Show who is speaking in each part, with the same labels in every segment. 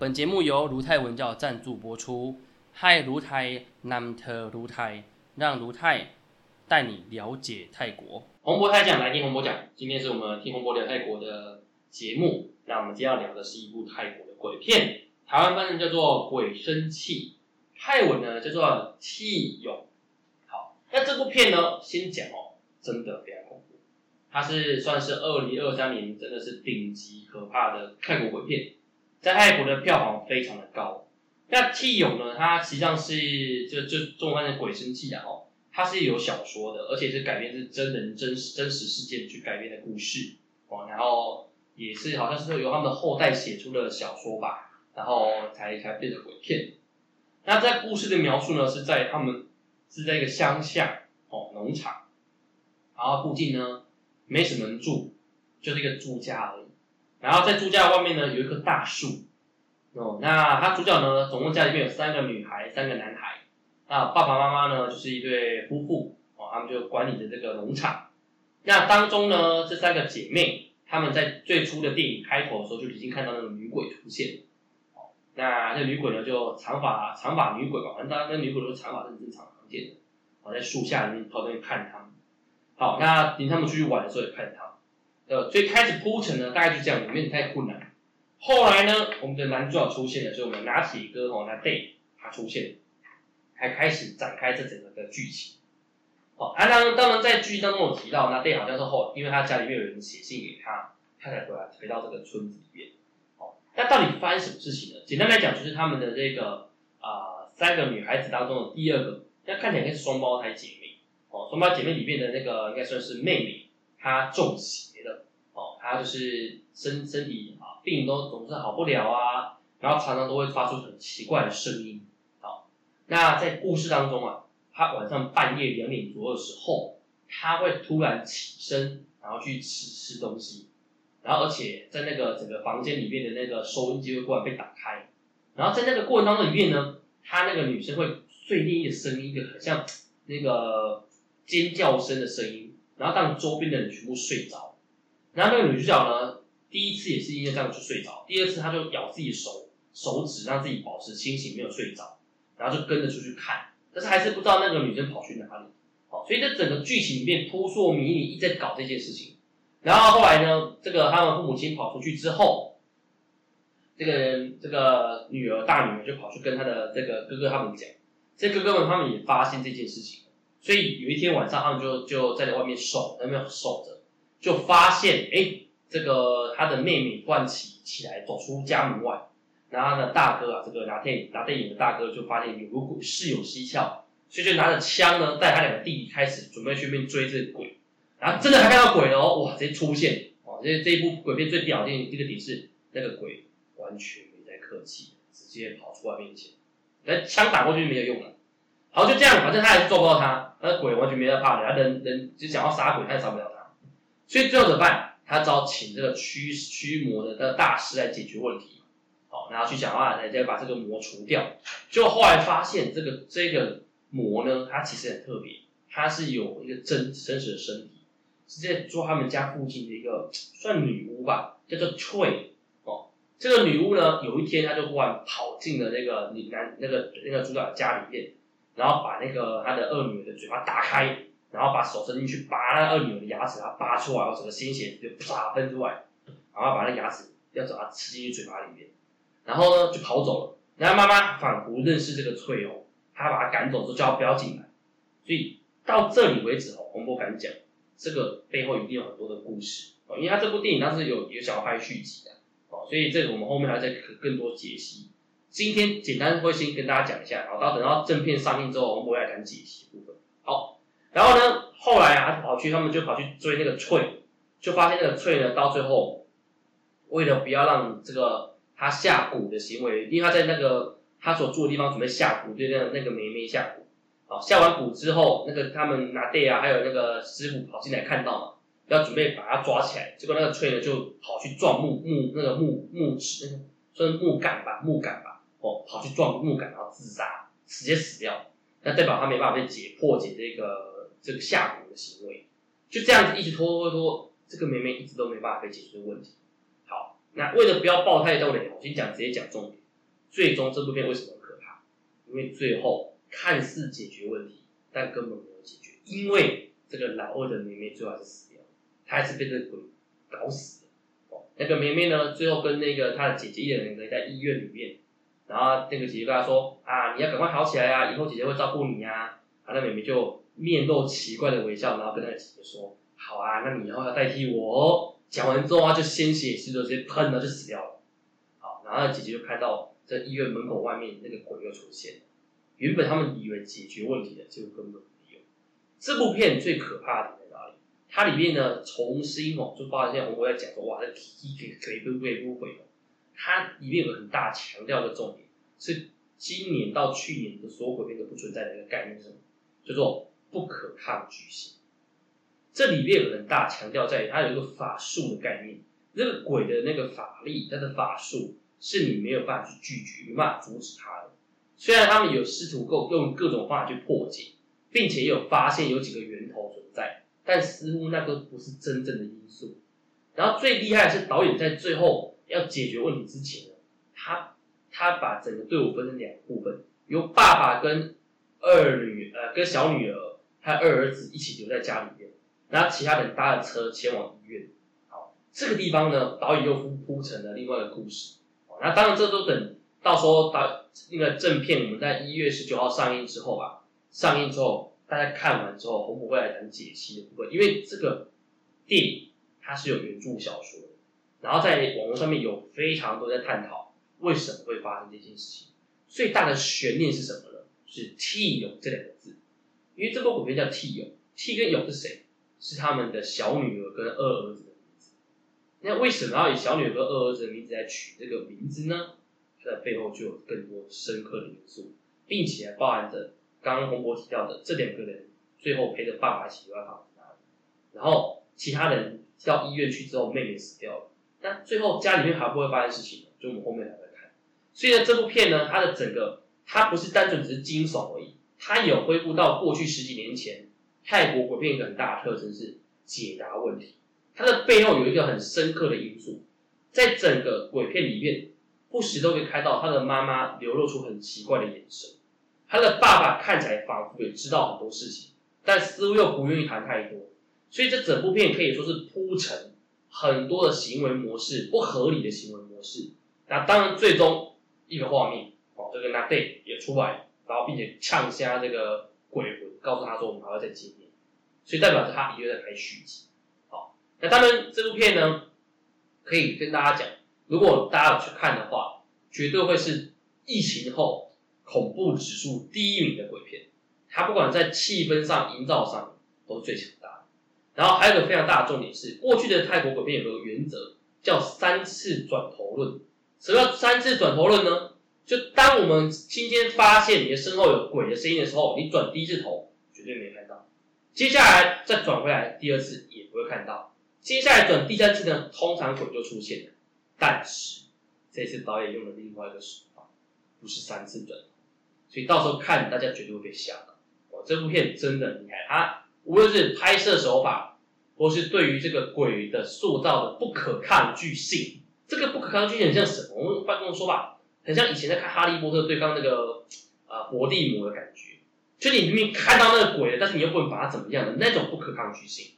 Speaker 1: 本节目由卢泰文教赞助播出。嗨，卢泰南特卢泰，让卢泰带你了解泰国。洪博泰讲，来听洪博讲。今天是我们听洪博聊泰国的节目。那我们今天要聊的是一部泰国的鬼片，台湾翻译叫做《鬼生气》，泰文呢叫做《气勇》。好，那这部片呢，先讲哦，真的非常恐怖。它是算是二零二三年真的是顶级可怕的泰国鬼片。在泰国的票房非常的高。那《替勇》呢？它实际上是就就中文翻译鬼生气啊！哦，它是有小说的，而且是改编是真人真实真实事件去改编的故事哦。然后也是好像是由他们的后代写出了小说吧，然后才才变成鬼片。那在故事的描述呢，是在他们是在一个乡下哦农场，然后附近呢没什么人住，就是一个住家而。然后在猪家外面呢，有一棵大树。哦，那他主角呢，总共家里面有三个女孩，三个男孩。那爸爸妈妈呢，就是一对夫妇。哦，他们就管理着这个农场。那当中呢，这三个姐妹，他们在最初的电影开头的时候，就已经看到那个女鬼出现。哦，那这女鬼呢，就长发长发女鬼吧，反正大那女鬼都是长发，很正常常见的。哦，在树下里面跑那边看他们。好，那领他们出去玩的时候也看他。呃，最开始铺陈呢，大概就这样，有点太困难。后来呢，我们的男主角出现了，所以我们拿铁哥哦，那 Day 他出现，还开始展开这整个的剧情。哦，啊，当当然在剧当中有提到，那 Day 好像是后，因为他家里面有人写信给他，他才回来回到这个村子里面。哦，那到底发生什么事情呢？简单来讲，就是他们的这个啊三个女孩子当中的第二个，那看起来应该是双胞胎姐妹。哦，双胞姐妹里面的那个应该算是妹妹。她中邪，他就是身身体啊病都总是好不了啊，然后常常都会发出很奇怪的声音，好，那在故事当中啊，他晚上半夜两点左右的时候，他会突然起身，然后去吃吃东西，然后而且在那个整个房间里面的那个收音机会突然被打开，然后在那个过程当中里面呢，他那个女生会碎裂的声音，就很像那个尖叫声的声音。然后让周边的人全部睡着，然后那个女主角呢，第一次也是因为这样去睡着，第二次她就咬自己手手指，让自己保持清醒，没有睡着，然后就跟着出去看，但是还是不知道那个女生跑去哪里。好，所以这整个剧情里面扑朔迷离，一直在搞这件事情。然后后来呢，这个他们父母亲跑出去之后，这个这个女儿大女儿就跑去跟他的这个哥哥他们讲，这哥哥们他们也发现这件事情。所以有一天晚上，他们就就在外面守，在那边守着，就发现，哎，这个他的妹妹突然起起来，走出家门外，然后呢大哥啊，这个拿电影拿电影的大哥就发现有个鬼事有蹊跷，所以就拿着枪呢，带他两个弟弟开始准备去边追这个鬼，然后真的还看到鬼了哦，哇，直接出现，哦，这这一部鬼片最屌的一个点是，那个鬼完全没在客气，直接跑出来面前，那枪打过去没有用了。好，就这样，反正他还是做不到他，那鬼完全没得怕的，他人人只想要杀鬼，他也杀不了。所以最后怎么办？他只好请这个驱驱魔的个大师来解决问题。好，然后去想办法来再把这个魔除掉。就后来发现这个这个魔呢，它其实很特别，它是有一个真真实的身体，是在做他们家附近的一个算女巫吧，叫做翠。哦，这个女巫呢，有一天她就忽然跑进了那个女男那个那个主角家里面。然后把那个他的二女儿的嘴巴打开，然后把手伸进去拔那二女儿的牙齿，然后拔出来，然后整个鲜血就啪喷出来，然后把那牙齿要找它吃进去嘴巴里面，然后呢就跑走了。然后妈妈仿佛认识这个翠哦，她把他赶走之后叫他不要进来。所以到这里为止哦，洪博敢讲这个背后一定有很多的故事哦，因为他这部电影当时有有想要拍续集的哦，所以这个我们后面还在更多解析。今天简单会先跟大家讲一下，然后到等到正片上映之后，我们会来讲解析部分。好，然后呢，后来啊，他跑去，他们就跑去追那个翠，就发现那个翠呢，到最后为了不要让这个他下蛊的行为，因为他在那个他所住的地方准备下蛊，对那个那个梅梅下蛊。好，下完蛊之后，那个他们拿队啊，还有那个师傅跑进来看到，要准备把他抓起来，结果那个翠呢就跑去撞木木那个木木枝，那个算木杆吧，木杆吧。哦，跑去撞木杆，然后自杀，直接死掉。那代表他没办法被解破解这个这个下蛊的行为，就这样子一直拖拖拖，这个妹妹一直都没办法被解决的问题。好，那为了不要爆太多雷，我先讲直接讲重点。最终这部片为什么可怕？因为最后看似解决问题，但根本没有解决，因为这个老二的妹妹最后还是死掉了，她还是被这个鬼搞死了。哦，那个妹妹呢，最后跟那个她的姐姐一人在医院里面，然后那个姐姐跟她说啊，你要赶快好起来呀，以后姐姐会照顾你呀。啊，那妹妹就面露奇怪的微笑，然后跟那个姐姐说，好啊，那你以后要代替我。讲完之后，她就鲜血是就直接喷了，就死掉了。好，然后姐姐就看到在医院门口外面那个鬼又出现了。原本他们以为解决问题的，结果根本没有。这部片最可怕的在哪里？它里面呢，重新哦，就发现在红哥在讲说，哇，这体可以可以不可以不毁哦。它里面有个很大强调的重点，是今年到去年的所有鬼片都不存在的一个概念是什么？叫做不可抗拒性。这里面有很大强调在于，它有一个法术的概念。那个鬼的那个法力，它的法术是你没有办法去拒绝、没办法阻止它的。虽然他们有试图够用各种方法去破解，并且有发现有几个源头存在，但似乎那个不是真正的因素。然后最厉害的是导演在最后要解决问题之前呢，他他把整个队伍分成两部分，由爸爸跟二女呃跟小女儿还有二儿子一起留在家里面。然后其他人搭着车前往医院。好，这个地方呢，导演又铺铺成了另外一个故事。那当然，这都等到时候导那个正片，我们在一月十九号上映之后吧。上映之后，大家看完之后，我们会来谈解析的部分。因为这个电影它是有原著小说的，然后在网络上面有非常多在探讨为什么会发生这件事情。最大的悬念是什么呢？是 T 勇这两个字。因为这部鬼片叫 T 勇，T 跟勇是谁？是他们的小女儿跟二儿子的名字。那为什么要以小女儿跟二儿子的名字来取这个名字呢？它的背后就有更多深刻的因素，并且包含着刚刚洪博提到的这两个人最后陪着爸爸一起留在房子那里，然后其他人到医院去之后，妹妹死掉了。那最后家里面还不会发生事情就我们后面还会看。所以呢，这部片呢，它的整个它不是单纯只是惊悚而已，它有恢复到过去十几年前。泰国鬼片一个很大的特征是解答问题，它的背后有一个很深刻的因素，在整个鬼片里面，不时都会看到他的妈妈流露出很奇怪的眼神，他的爸爸看起来仿佛也知道很多事情，但似乎又不愿意谈太多，所以这整部片可以说是铺陈很多的行为模式，不合理的行为模式。那当然，最终一个画面哦，这个那 day 也出来，然后并且呛瞎这个鬼魂。告诉他说我们还要再见面，所以代表着他一定在拍续集。好，那当然这部片呢，可以跟大家讲，如果大家有去看的话，绝对会是疫情后恐怖指数第一名的鬼片。它不管在气氛上、营造上都是最强大的。然后还有个非常大的重点是，过去的泰国鬼片有个原则叫三次转头论。什么叫三次转头论呢？就当我们今天发现你的身后有鬼的声音的时候，你转第一次头。绝对没看到，接下来再转回来第二次也不会看到，接下来转第三次呢，通常鬼就出现了。但是这次导演用了另外一个手法，不是三次转，所以到时候看大家绝对会被吓到。哦，这部片真的厉害，它无论是拍摄手法，或是对于这个鬼的塑造的不可抗拒性，这个不可抗拒性很像什么？我们办公说吧，很像以前在看《哈利波特》对抗那个啊伏地魔的感觉。就你明明看到那个鬼了，但是你又不能把它怎么样的那种不可抗拒性，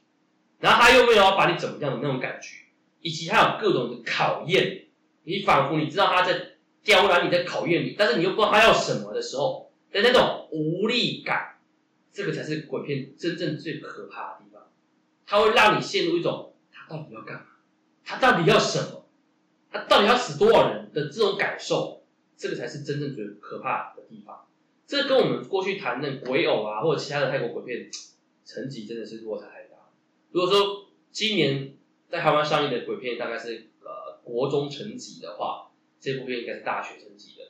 Speaker 1: 然后他又没有要把你怎么样的那种感觉，以及他有各种的考验，你仿佛你知道他在刁难你，在考验你，但是你又不知道他要什么的时候的那种无力感，这个才是鬼片真正最可怕的地方。它会让你陷入一种他到底要干嘛，他到底要什么，他到底要死多少人的这种感受，这个才是真正最可怕的地方。这跟我们过去谈的鬼偶啊，或者其他的泰国鬼片，层级真的是落差太大。如果说今年在台湾上映的鬼片大概是呃国中层级的话，这部片应该是大学层级的，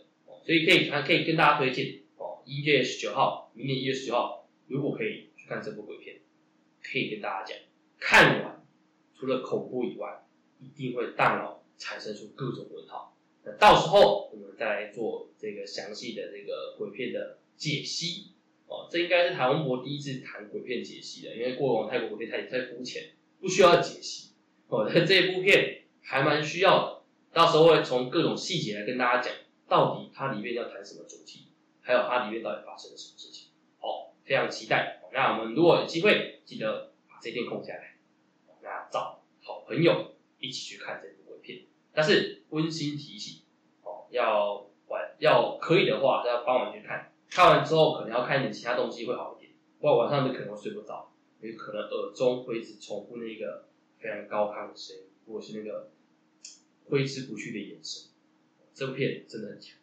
Speaker 1: 所以可以还可以跟大家推荐哦，一月十九号，明年一月十九号，如果可以去看这部鬼片，可以跟大家讲，看完除了恐怖以外，一定会大脑产生出各种问号。那到时候我们再来做这个详细的这个鬼片的解析哦，这应该是台湾博第一次谈鬼片解析的，因为过往泰国鬼片太太肤浅，不需要解析哦。这部片还蛮需要的，到时候会从各种细节来跟大家讲到底它里面要谈什么主题，还有它里面到底发生了什么事情。好，非常期待。那我们如果有机会，记得把这天空下来，那找好朋友一起去看这部。但是温馨提醒，哦，要晚要可以的话，要傍晚去看。看完之后，可能要看一点其他东西会好一点，不然晚上你可能睡不着，因为可能耳中会一直重复那个非常高亢的声音，或者是那个挥之不去的眼神。这部片真的很强，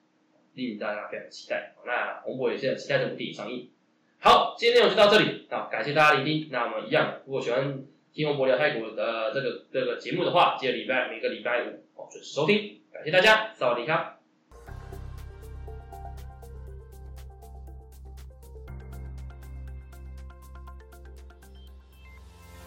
Speaker 1: 令大家非常期待。那洪博也是很期待这部电影上映。好，今天内容就到这里，那感谢大家聆听。那我们一样，如果喜欢听红博聊泰国的这个这个节目的话，记得礼拜每个礼拜五哦准时收听。感谢大家，萨瓦迪卡。